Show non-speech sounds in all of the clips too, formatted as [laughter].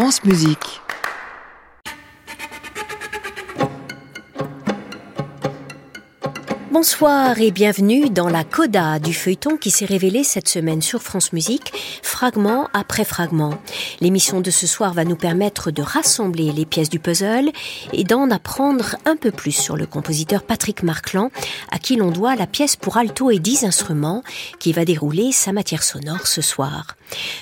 France Musique. Bonsoir et bienvenue dans la coda du feuilleton qui s'est révélé cette semaine sur France Musique, fragment après fragment. L'émission de ce soir va nous permettre de rassembler les pièces du puzzle et d'en apprendre un peu plus sur le compositeur Patrick Marclan, à qui l'on doit la pièce pour alto et dix instruments qui va dérouler sa matière sonore ce soir.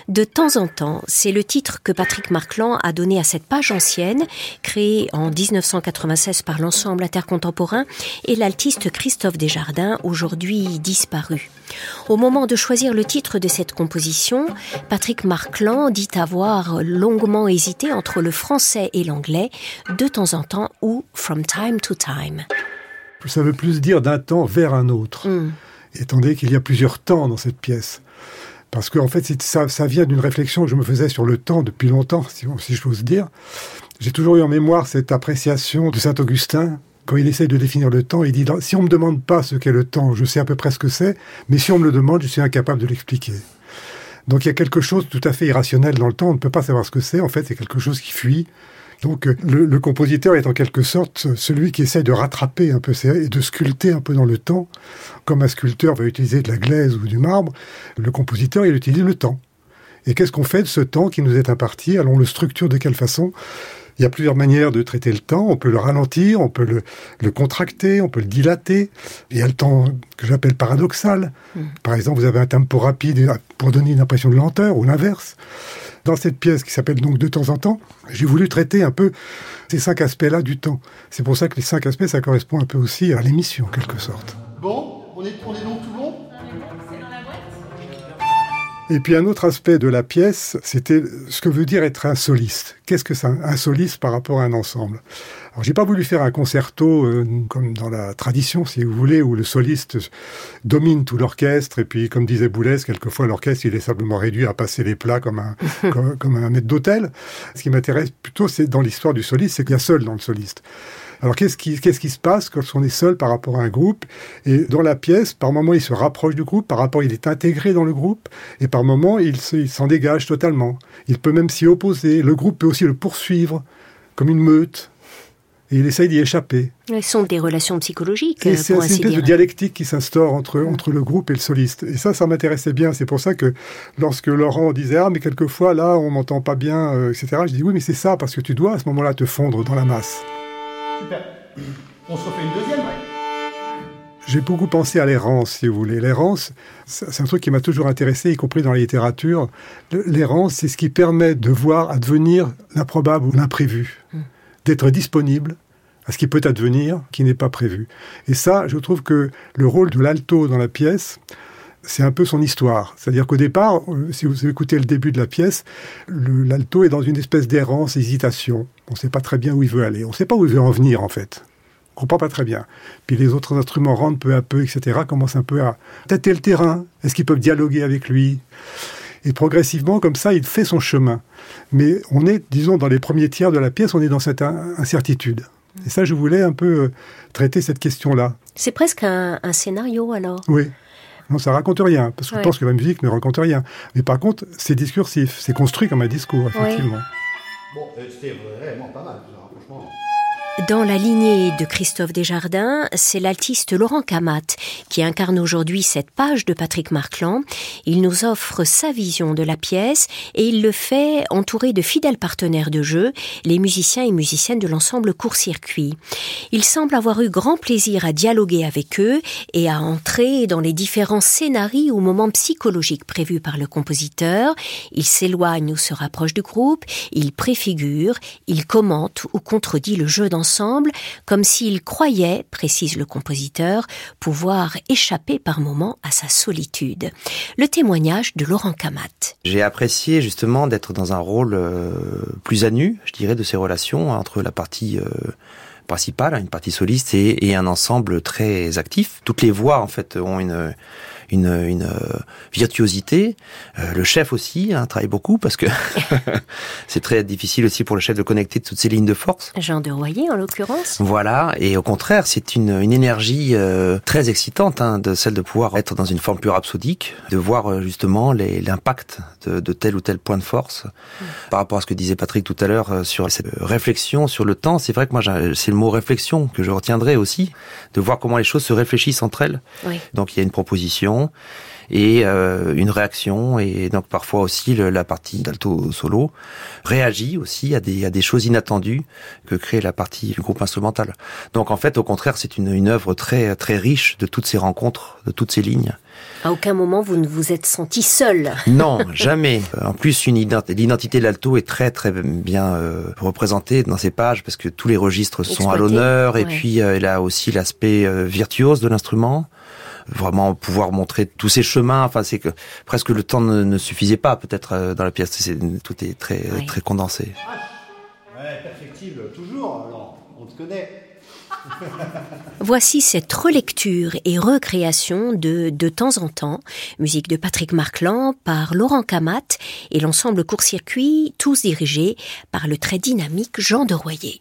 De temps en temps, c'est le titre que Patrick Marclan a donné à cette page ancienne, créée en 1996 par l'ensemble intercontemporain et l'altiste Christophe Desjardins, aujourd'hui disparu. Au moment de choisir le titre de cette composition, Patrick Marclan dit avoir longuement hésité entre le français et l'anglais, de temps en temps ou from time to time. Ça veut plus dire d'un temps vers un autre, Hmm. étant donné qu'il y a plusieurs temps dans cette pièce. Parce qu'en fait, c'est- ça, ça vient d'une réflexion que je me faisais sur le temps depuis longtemps, si, si je j'ose dire. J'ai toujours eu en mémoire cette appréciation de Saint-Augustin. Quand il essaye de définir le temps, il dit si on me demande pas ce qu'est le temps, je sais à peu près ce que c'est, mais si on me le demande, je suis incapable de l'expliquer. Donc il y a quelque chose de tout à fait irrationnel dans le temps. On ne peut pas savoir ce que c'est. En fait, c'est quelque chose qui fuit. Donc euh, le, compositeur est en quelque sorte celui qui essaye de rattraper un peu et de sculpter un peu dans le temps. Comme un sculpteur va utiliser de la glaise ou du marbre, le compositeur il utilise le temps. Et qu'est-ce qu'on fait de ce temps qui nous est imparti? Allons le structure de quelle façon? Il y a plusieurs manières de traiter le temps. On peut le ralentir, on peut le, le contracter, on peut le dilater. Il y a le temps que j'appelle paradoxal. Par exemple, vous avez un tempo rapide pour donner une impression de lenteur ou l'inverse. Dans cette pièce qui s'appelle donc De temps en temps, j'ai voulu traiter un peu ces cinq aspects-là du temps. C'est pour ça que les cinq aspects, ça correspond un peu aussi à l'émission, en quelque sorte. Bon, on est, on est donc tout Et puis un autre aspect de la pièce, c'était ce que veut dire être un soliste. Qu'est-ce que c'est un- soliste par rapport à un ensemble? Alors j'ai pas voulu faire un concerto euh, comme dans la tradition, si vous voulez, où le soliste domine tout l'orchestre et puis, comme disait Boulez, quelquefois l'orchestre il est simplement réduit à passer les plats comme un [laughs] comme, comme un maître d'hôtel. Ce qui m'intéresse plutôt, c'est dans l'histoire du soliste, c'est qu'il y a seul dans le soliste. Alors qu'est-ce qui, qu'est-ce qui se passe quand on est seul par rapport à un groupe? Et dans la pièce, par moment, il se rapproche du groupe, par rapport, il est intégré dans le groupe, et par moment, il, se- il s'en dégage totalement. Il peut même s'y opposer. Le groupe peut aussi le poursuivre, comme une meute, et il essaye d'y échapper. Ce sont des relations psychologiques, Et euh, c'est une espèce dire. de dialectique qui s'instaure entre, entre le groupe et le soliste. Et ça, ça m'intéressait bien. C'est pour ça que lorsque Laurent disait Ah, mais quelquefois, là, on m'entend pas bien, euh, etc., je dis Oui, mais c'est ça, parce que tu dois à ce moment-là te fondre dans la masse. Super. On se refait une deuxième, ouais. J'ai beaucoup pensé à l'errance, si vous voulez. L'errance, c'est un truc qui m'a toujours intéressé, y compris dans la littérature. Le- L'errance, c'est ce qui permet de voir advenir l'improbable ou l'imprévu, d'être disponible à ce qui peut advenir, qui n'est pas prévu. Et ça, je trouve que le rôle de l'alto dans la pièce, c'est un peu son histoire. C'est-à-dire qu'au départ, euh, si vous écoutez le début de la pièce, l'alto est dans une espèce d'errance, hésitation. On ne sait pas très bien où il veut aller. On ne sait pas où il veut en venir, en fait. On comprend pas très bien. Puis les autres instruments rentrent peu à peu, etc., commencent un peu à tâter le terrain. Est-ce qu'ils peuvent dialoguer avec lui? Et progressivement, comme ça, il fait son chemin. Mais on est, disons, dans les premiers tiers de la pièce, on est dans cette in- incertitude. Et ça, je voulais un peu euh, traiter cette question-là. C'est presque un, un scénario alors? Oui. Non, ça raconte rien, parce que Ouais. je pense que la musique ne raconte rien. Mais par contre, c'est discursif, c'est construit comme un discours, effectivement. Bon, c'était vraiment pas mal. Dans la lignée de Christophe Desjardins, c'est l'altiste Laurent Camat qui incarne aujourd'hui cette page de Patrick Marclan. Il nous offre sa vision de la pièce et il le fait entouré de fidèles partenaires de jeu, les musiciens et musiciennes de l'ensemble Court-Circuit. Il semble avoir eu grand plaisir à dialoguer avec eux et à entrer dans les différents scénarios ou moments psychologiques prévus par le compositeur. Il s'éloigne ou se rapproche du groupe, il préfigure, il commente ou contredit le jeu comme s'il croyait, précise le compositeur, pouvoir échapper par moments à sa solitude. Le témoignage de Laurent Camat. J'ai apprécié justement d'être dans un rôle euh, plus à nu, je dirais, de ces relations entre la partie euh, principale, une partie soliste et un ensemble très actif. Toutes les voix en fait ont une une, une euh, virtuosité. Euh, le chef aussi hein, travaille beaucoup parce que [laughs] c'est très difficile aussi pour le chef de connecter toutes ces lignes de force. Jean de Royer en l'occurrence. Voilà, et au contraire, c'est une, une énergie euh, très excitante, hein, de celle de pouvoir être dans une forme plus rhapsodique, de voir justement l'impact de, de, tel ou tel point de force. Mm. Par rapport à ce que disait Patrick tout à l'heure sur cette réflexion sur le temps, c'est vrai que moi c'est le mot réflexion que je retiendrai aussi, de voir comment les choses se réfléchissent entre elles. Oui. Donc il y a une proposition et euh, une réaction et donc parfois aussi le, la partie d'alto solo réagit aussi à des, à des choses inattendues que crée la partie du groupe instrumental. Donc en fait au contraire c'est une, une œuvre très très riche de toutes ces rencontres, de toutes ces lignes. À aucun moment vous ne vous êtes senti seul. [laughs] Non, jamais. En plus, l'identité de l'alto est très très bien euh, représentée dans ces pages parce que tous les registres sont Exploité, à l'honneur et puis euh, elle a aussi l'aspect euh, virtuose de l'instrument vraiment pouvoir montrer tous ces chemins. Enfin, c'est que presque le temps ne, ne suffisait pas, peut-être euh, dans la pièce. Tout est très Oui. très condensé. Ouais, perfectible, toujours, alors, on te connaît. [laughs] Voici cette relecture et recréation de De temps en temps, musique de Patrick Marclan par Laurent Camat et l'ensemble court-circuit, tous dirigés par le très dynamique Jean de Royer.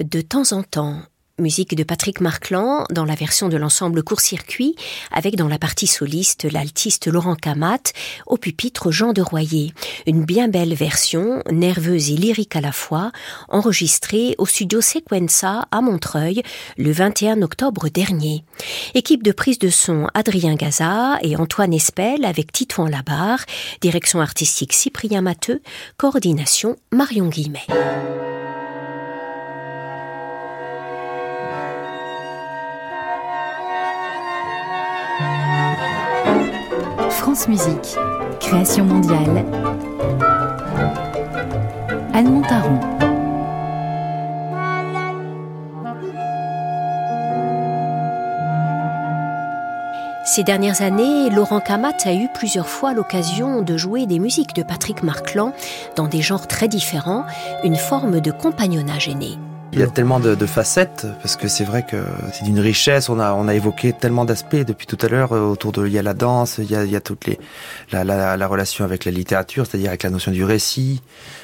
De temps en temps. Musique de Patrick Marclan dans la version de l'ensemble court-circuit, avec dans la partie soliste l'altiste Laurent Camat, au pupitre Jean de Royer. Une bien belle version, nerveuse et lyrique à la fois, enregistrée au studio Sequenza à Montreuil le 21 octobre dernier. Équipe de prise de son Adrien Gaza et Antoine Espel avec Titouan Labarre, direction artistique Cyprien Matteux, coordination Marion Guillemet. France Musique, création mondiale. Anne Montaron. Ces dernières années, Laurent Camat a eu plusieurs fois l'occasion de jouer des musiques de Patrick Marclan dans des genres très différents, une forme de compagnonnage aîné. Il y a tellement de, de facettes parce que c'est vrai que c'est d'une richesse. On a on a évoqué tellement d'aspects depuis tout à l'heure euh, autour de il y a la danse, il y a, il y a toutes les la, la, la relation avec la littérature, c'est-à-dire avec la notion du récit,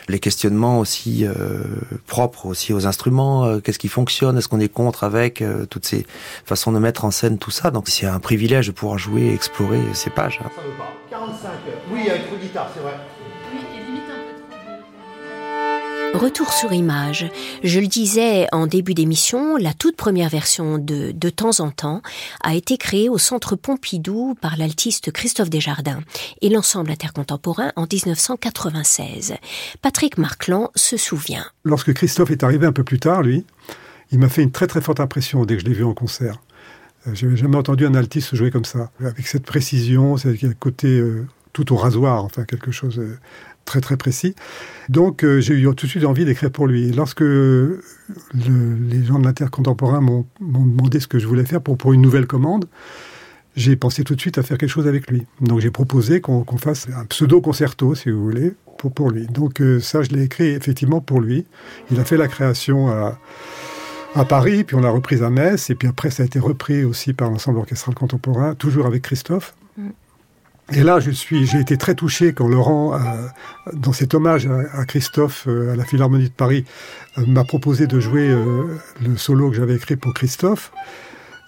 les questionnements aussi euh, propres aussi aux instruments. Euh, Qu'est-ce qui fonctionne Est-ce qu'on est contre avec euh, toutes ces façons de mettre en scène tout ça Donc c'est un privilège de pouvoir jouer, et explorer ces pages. hein. Ça veut pas. 45. Oui, avec guitare, c'est vrai. Retour sur image. Je le disais en début d'émission, la toute première version de De temps en temps a été créée au Centre Pompidou par l'altiste Christophe Desjardins et l'ensemble intercontemporain en 1996. Patrick Marclan se souvient. Lorsque Christophe est arrivé un peu plus tard, lui, il m'a fait une très très forte impression dès que je l'ai vu en concert. Euh, J'avais jamais entendu un altiste jouer comme ça, avec cette précision, c'est côté euh, tout au rasoir, enfin quelque chose euh, très très précis. Donc euh, j'ai eu tout de suite envie d'écrire pour lui. Lorsque le- les gens de l'intercontemporain m'ont demandé ce que je voulais faire pour, une nouvelle commande, j'ai pensé tout de suite à faire quelque chose avec lui. Donc j'ai proposé qu'on fasse un pseudo-concerto, si vous voulez, pour, pour lui. Donc euh, ça, je l'ai écrit effectivement pour lui. Il a fait la création à, à Paris, puis on l'a reprise à Metz, et puis après ça a été repris aussi par l'ensemble orchestral contemporain, toujours avec Christophe. Et là, je suis, j'ai été très touché quand Laurent, euh, dans cet hommage à, Christophe euh, à la Philharmonie de Paris, euh, m'a proposé de jouer le solo que j'avais écrit pour Christophe,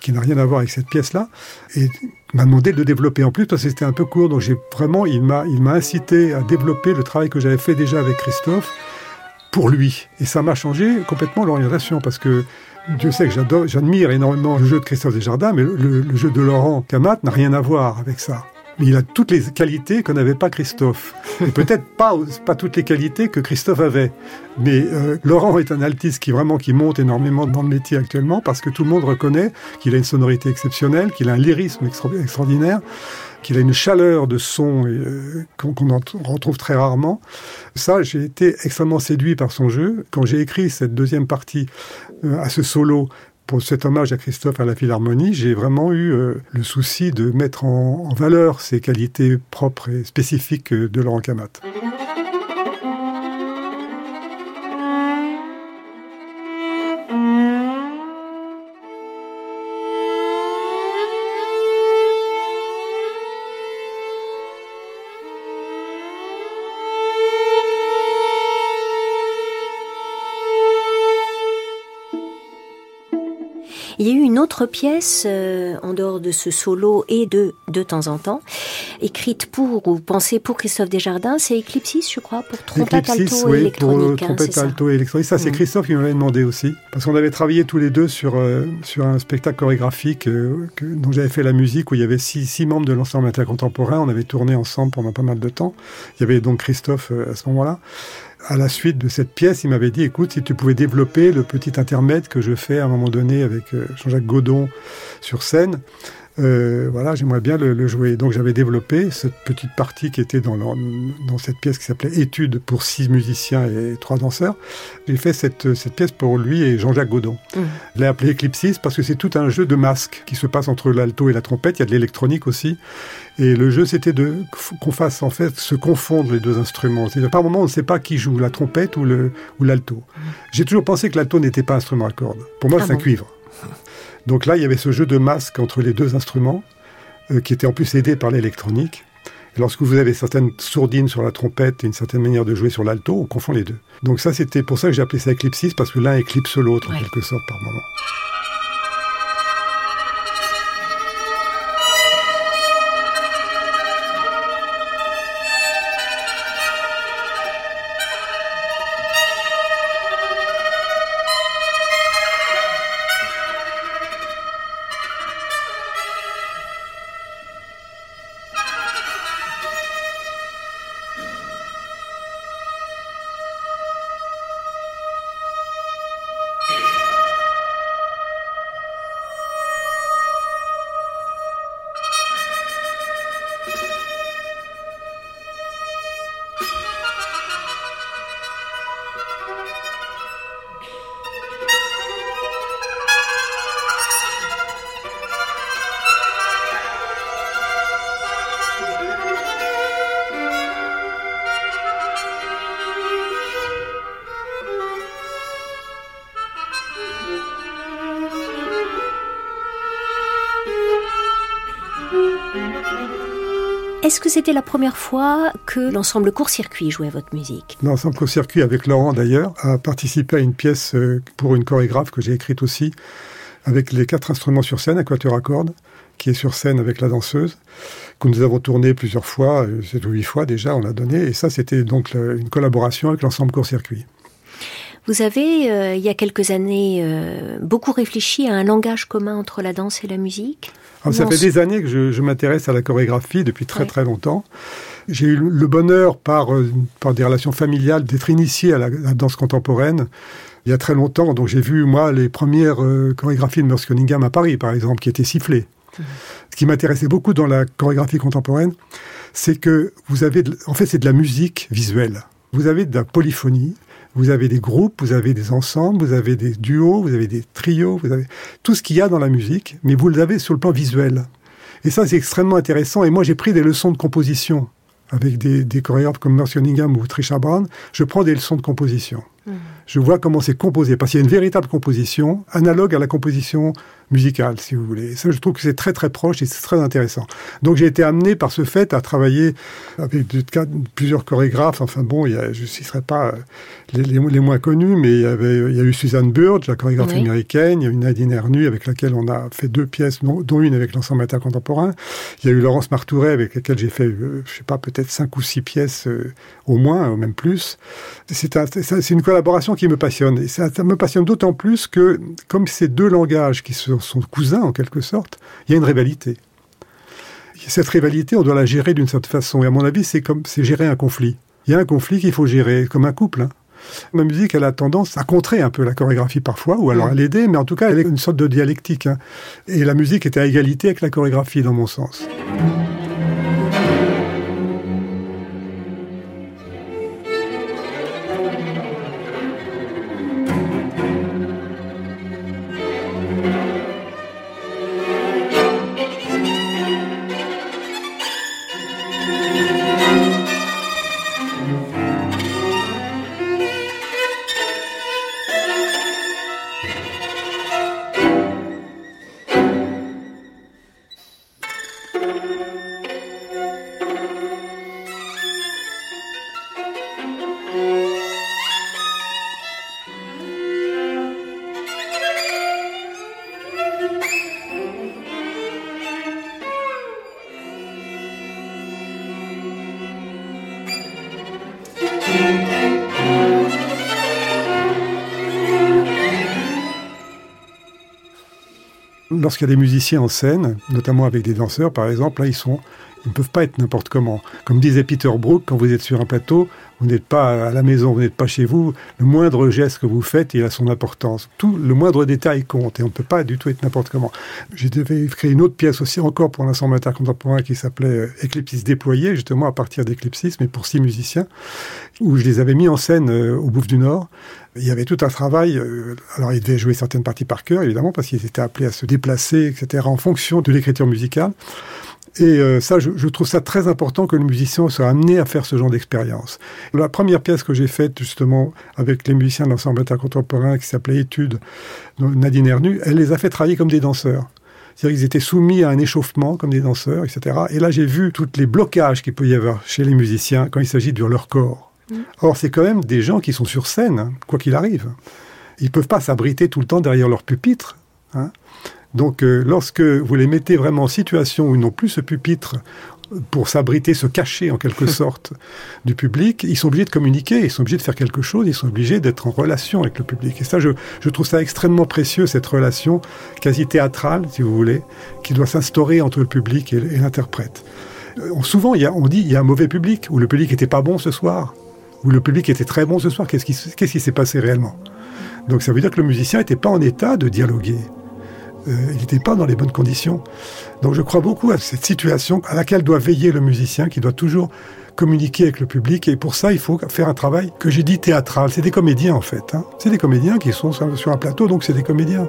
qui n'a rien à voir avec cette pièce-là, et m'a demandé de développer en plus parce c'était un peu court. Donc j'ai vraiment, il m'a, il m'a incité à développer le travail que j'avais fait déjà avec Christophe pour lui. Et ça m'a changé complètement l'orientation parce que Dieu sait que j'admire énormément le jeu de Christophe Desjardins, mais le, le jeu de Laurent Camat n'a rien à voir avec ça. Mais il a toutes les qualités que n'avait pas Christophe. Peut-être pas, toutes les qualités que Christophe avait. Mais euh, Laurent est un altiste qui vraiment qui monte énormément dans le métier actuellement parce que tout le monde reconnaît qu'il a une sonorité exceptionnelle, qu'il a un lyrisme extra- extraordinaire, qu'il a une chaleur de son euh, qu'on retrouve très rarement. Ça, j'ai été extrêmement séduit par son jeu. Quand j'ai écrit cette deuxième partie euh, à ce solo pour cet hommage à Christophe à la Philharmonie, j'ai vraiment eu euh, le souci de mettre en, valeur ces qualités propres et spécifiques euh, de Laurent Camat. Une autre pièce, euh, en dehors de ce solo et de de temps en temps, écrite pour ou pensée pour Christophe Desjardins, c'est Eclipsis, je crois, pour trompette alto oui, électronique. Pour hein, trompette alto et électronique. Ça, c'est Mm. Christophe qui m'avait demandé aussi. Parce qu'on avait travaillé tous les deux sur, euh, sur un spectacle chorégraphique euh, que- dont j'avais fait la musique, où il y avait six, six membres de l'ensemble intercontemporain. On avait tourné ensemble pendant pas mal de temps. Il y avait donc Christophe à ce moment-là. À la suite de cette pièce, il m'avait dit, écoute, si tu pouvais développer le petit intermède que je fais à un moment donné avec euh, Jean-Jacques Godon sur scène, euh, voilà, j'aimerais bien le, le jouer. Donc j'avais développé cette petite partie qui était dans, dans cette pièce qui s'appelait Études pour six musiciens et trois danseurs. J'ai fait cette, cette pièce pour lui et Jean-Jacques Godon. Mhm. Je l'ai appelé Eclipsis parce que c'est tout un jeu de masques qui se passe entre l'alto et la trompette. Il y a de l'électronique aussi. Et le jeu, c'était de qu'on fasse en fait se confondre les deux instruments. C'est-à-dire par moment, on ne sait pas qui joue, la trompette ou le ou l'alto. J'ai toujours pensé que l'alto n'était pas un instrument à cordes. Pour moi, Ah c'est un cuivre. Donc là, il y avait ce jeu de masques entre les deux instruments, euh, qui était en plus aidé par l'électronique. Lorsque vous avez certaines sourdines sur la trompette et une certaine manière de jouer sur l'alto, on confond les deux. Donc ça, c'était pour ça que j'ai appelé ça Eclipsis, parce que l'un éclipse l'autre, Ouais. en quelque sorte, par moment. Est-ce que c'était la première fois que l'ensemble court-circuit jouait votre musique? L'ensemble Court-Circuit, avec Laurent d'ailleurs, a participé à une pièce euh, pour une chorégraphe que j'ai écrite aussi, avec les quatre instruments sur scène, à quatuor à cordes, qui est sur scène avec la danseuse, que nous avons tourné plusieurs fois, euh, sept ou huit fois déjà, on l'a donné, et ça c'était donc une collaboration avec l'ensemble Court-Circuit. Vous avez, euh, il y a quelques années, euh, beaucoup réfléchi à un langage commun entre la danse et la musique? Alors, ça fait des années que je, je m'intéresse à la chorégraphie depuis très Ouais. très longtemps. J'ai eu le bonheur, par, euh, par des relations familiales, d'être initié à la, la danse contemporaine il y a très longtemps. Donc j'ai vu, moi, les premières euh, chorégraphies de Merce Cunningham à Paris, par exemple, qui étaient sifflées. Ce qui m'intéressait beaucoup dans la chorégraphie contemporaine, c'est que vous avez, de- en fait, c'est de la musique visuelle. Vous avez de la polyphonie, vous avez des groupes, vous avez des ensembles, vous avez des duos, vous avez des trios, vous avez tout ce qu'il y a dans la musique, mais vous l'avez sur le plan visuel. Et ça, c'est extrêmement intéressant. Et moi, j'ai pris des leçons de composition avec des, des chorégraphes comme Merce Cunningham ou Trisha Brown. Je prends des leçons de composition. Je vois comment c'est composé, parce qu'il y a une véritable composition, analogue à la composition musicale, si vous voulez. Et ça, je trouve que c'est très très proche et c'est très intéressant. Donc j'ai été amené par ce fait à travailler avec plusieurs chorégraphes. Enfin bon, il y a, je ne citerai pas euh, les, les- les moins connus, mais il y, avait, il y a eu Suzanne Burge, la chorégraphe Oui. américaine. Il y a eu Nadine Ernu, avec laquelle on a fait deux pièces, dont, une avec l'ensemble intercontemporain. Il y a eu Laurence Martouret, avec laquelle j'ai fait, euh, je sais pas, peut-être cinq ou six pièces euh, au moins, ou même plus. C'est un- c'est c'est une collaboration qui me passionne. Et ça, ça me passionne d'autant plus que, comme ces deux langages qui sont cousins en quelque sorte, il y a une rivalité. Cette rivalité, on doit la gérer d'une certaine façon. Et à mon avis, c'est comme c'est gérer un conflit. Il y a un conflit qu'il faut gérer, comme un couple. hein. Ma musique, elle a tendance à contrer un peu la chorégraphie parfois, ou alors à l'aider, mais en tout cas, elle est une sorte de dialectique. hein. Et la musique était à égalité avec la chorégraphie, dans mon sens. Lorsqu'il y a des musiciens en scène, notamment avec des danseurs par exemple, là ils ils ne peuvent pas être n'importe comment. Comme disait Peter Brook, quand vous êtes sur un plateau, vous n'êtes pas à la maison, vous n'êtes pas chez vous. Le moindre geste que vous faites, il a son importance. Tout, le moindre détail compte et on ne peut pas du tout être n'importe comment. J'ai créer une autre pièce aussi encore pour l'ensemble intercontemporain qui s'appelait euh, Eclipsis déployé, justement à partir d'Eclipsis, mais pour six musiciens, où je les avais mis en scène euh, au Bouffe du Nord. Il y avait tout un travail. Euh, alors, ils devaient jouer certaines parties par cœur, évidemment, parce qu'ils étaient appelés à se déplacer, etc., en fonction de l'écriture musicale. Et euh, ça, je, je, trouve ça très important que le musicien soit amené à faire ce genre d'expérience. La première pièce que j'ai faite justement avec les musiciens de l'ensemble intercontemporain qui s'appelait Études, Nadine Ernu, elle les a fait travailler comme des danseurs. C'est-à-dire qu'ils étaient soumis à un échauffement comme des danseurs, etc. Et là, j'ai vu tous les blocages qu'il peut y avoir chez les musiciens quand il s'agit de leur corps. Mm. Or, c'est quand même des gens qui sont sur scène, hein, quoi qu'il arrive. Ils peuvent pas s'abriter tout le temps derrière leur pupitre. Hein. Donc euh, lorsque vous les mettez vraiment en situation où ils n'ont plus ce pupitre pour s'abriter, se cacher en quelque [laughs] sorte du public, ils sont obligés de communiquer, ils sont obligés de faire quelque chose, ils sont obligés d'être en relation avec le public. Et ça, je, trouve ça extrêmement précieux, cette relation quasi théâtrale, si vous voulez, qui doit s'instaurer entre le public et, l'interprète. Euh, souvent, il y a, on dit il y a un mauvais public, ou le public n'était pas bon ce soir, ou le public était très bon ce soir. Qu'est-ce qui, qu'est-ce qui s'est passé réellement? Donc ça veut dire que le musicien n'était pas en état de dialoguer. Euh, il n'était pas dans les bonnes conditions. Donc je crois beaucoup à cette situation à laquelle doit veiller le musicien, qui doit toujours communiquer avec le public. Et pour ça, il faut faire un travail que j'ai dit théâtral. C'est des comédiens en fait. Hein. C'est des comédiens qui sont sur un plateau, donc c'est des comédiens.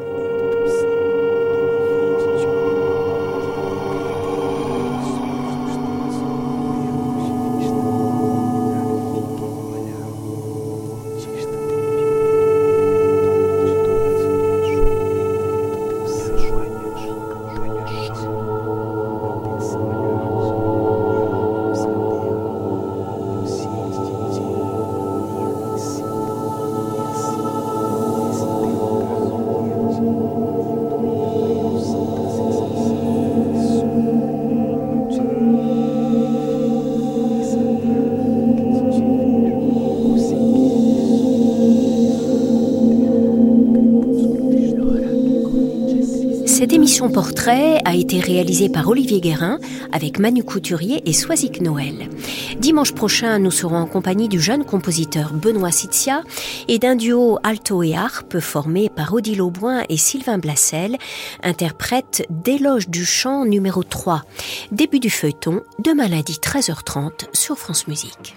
Son portrait a été réalisé par Olivier Guérin avec Manu Couturier et Soisic Noël. Dimanche prochain, nous serons en compagnie du jeune compositeur Benoît Sitzia et d'un duo alto et harpe formé par Odile Auboin et Sylvain Blassel, interprète d'éloge du chant numéro 3. Début du feuilleton, de maladie 13h30 sur France Musique.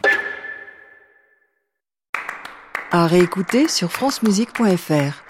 À réécouter sur francemusique.fr.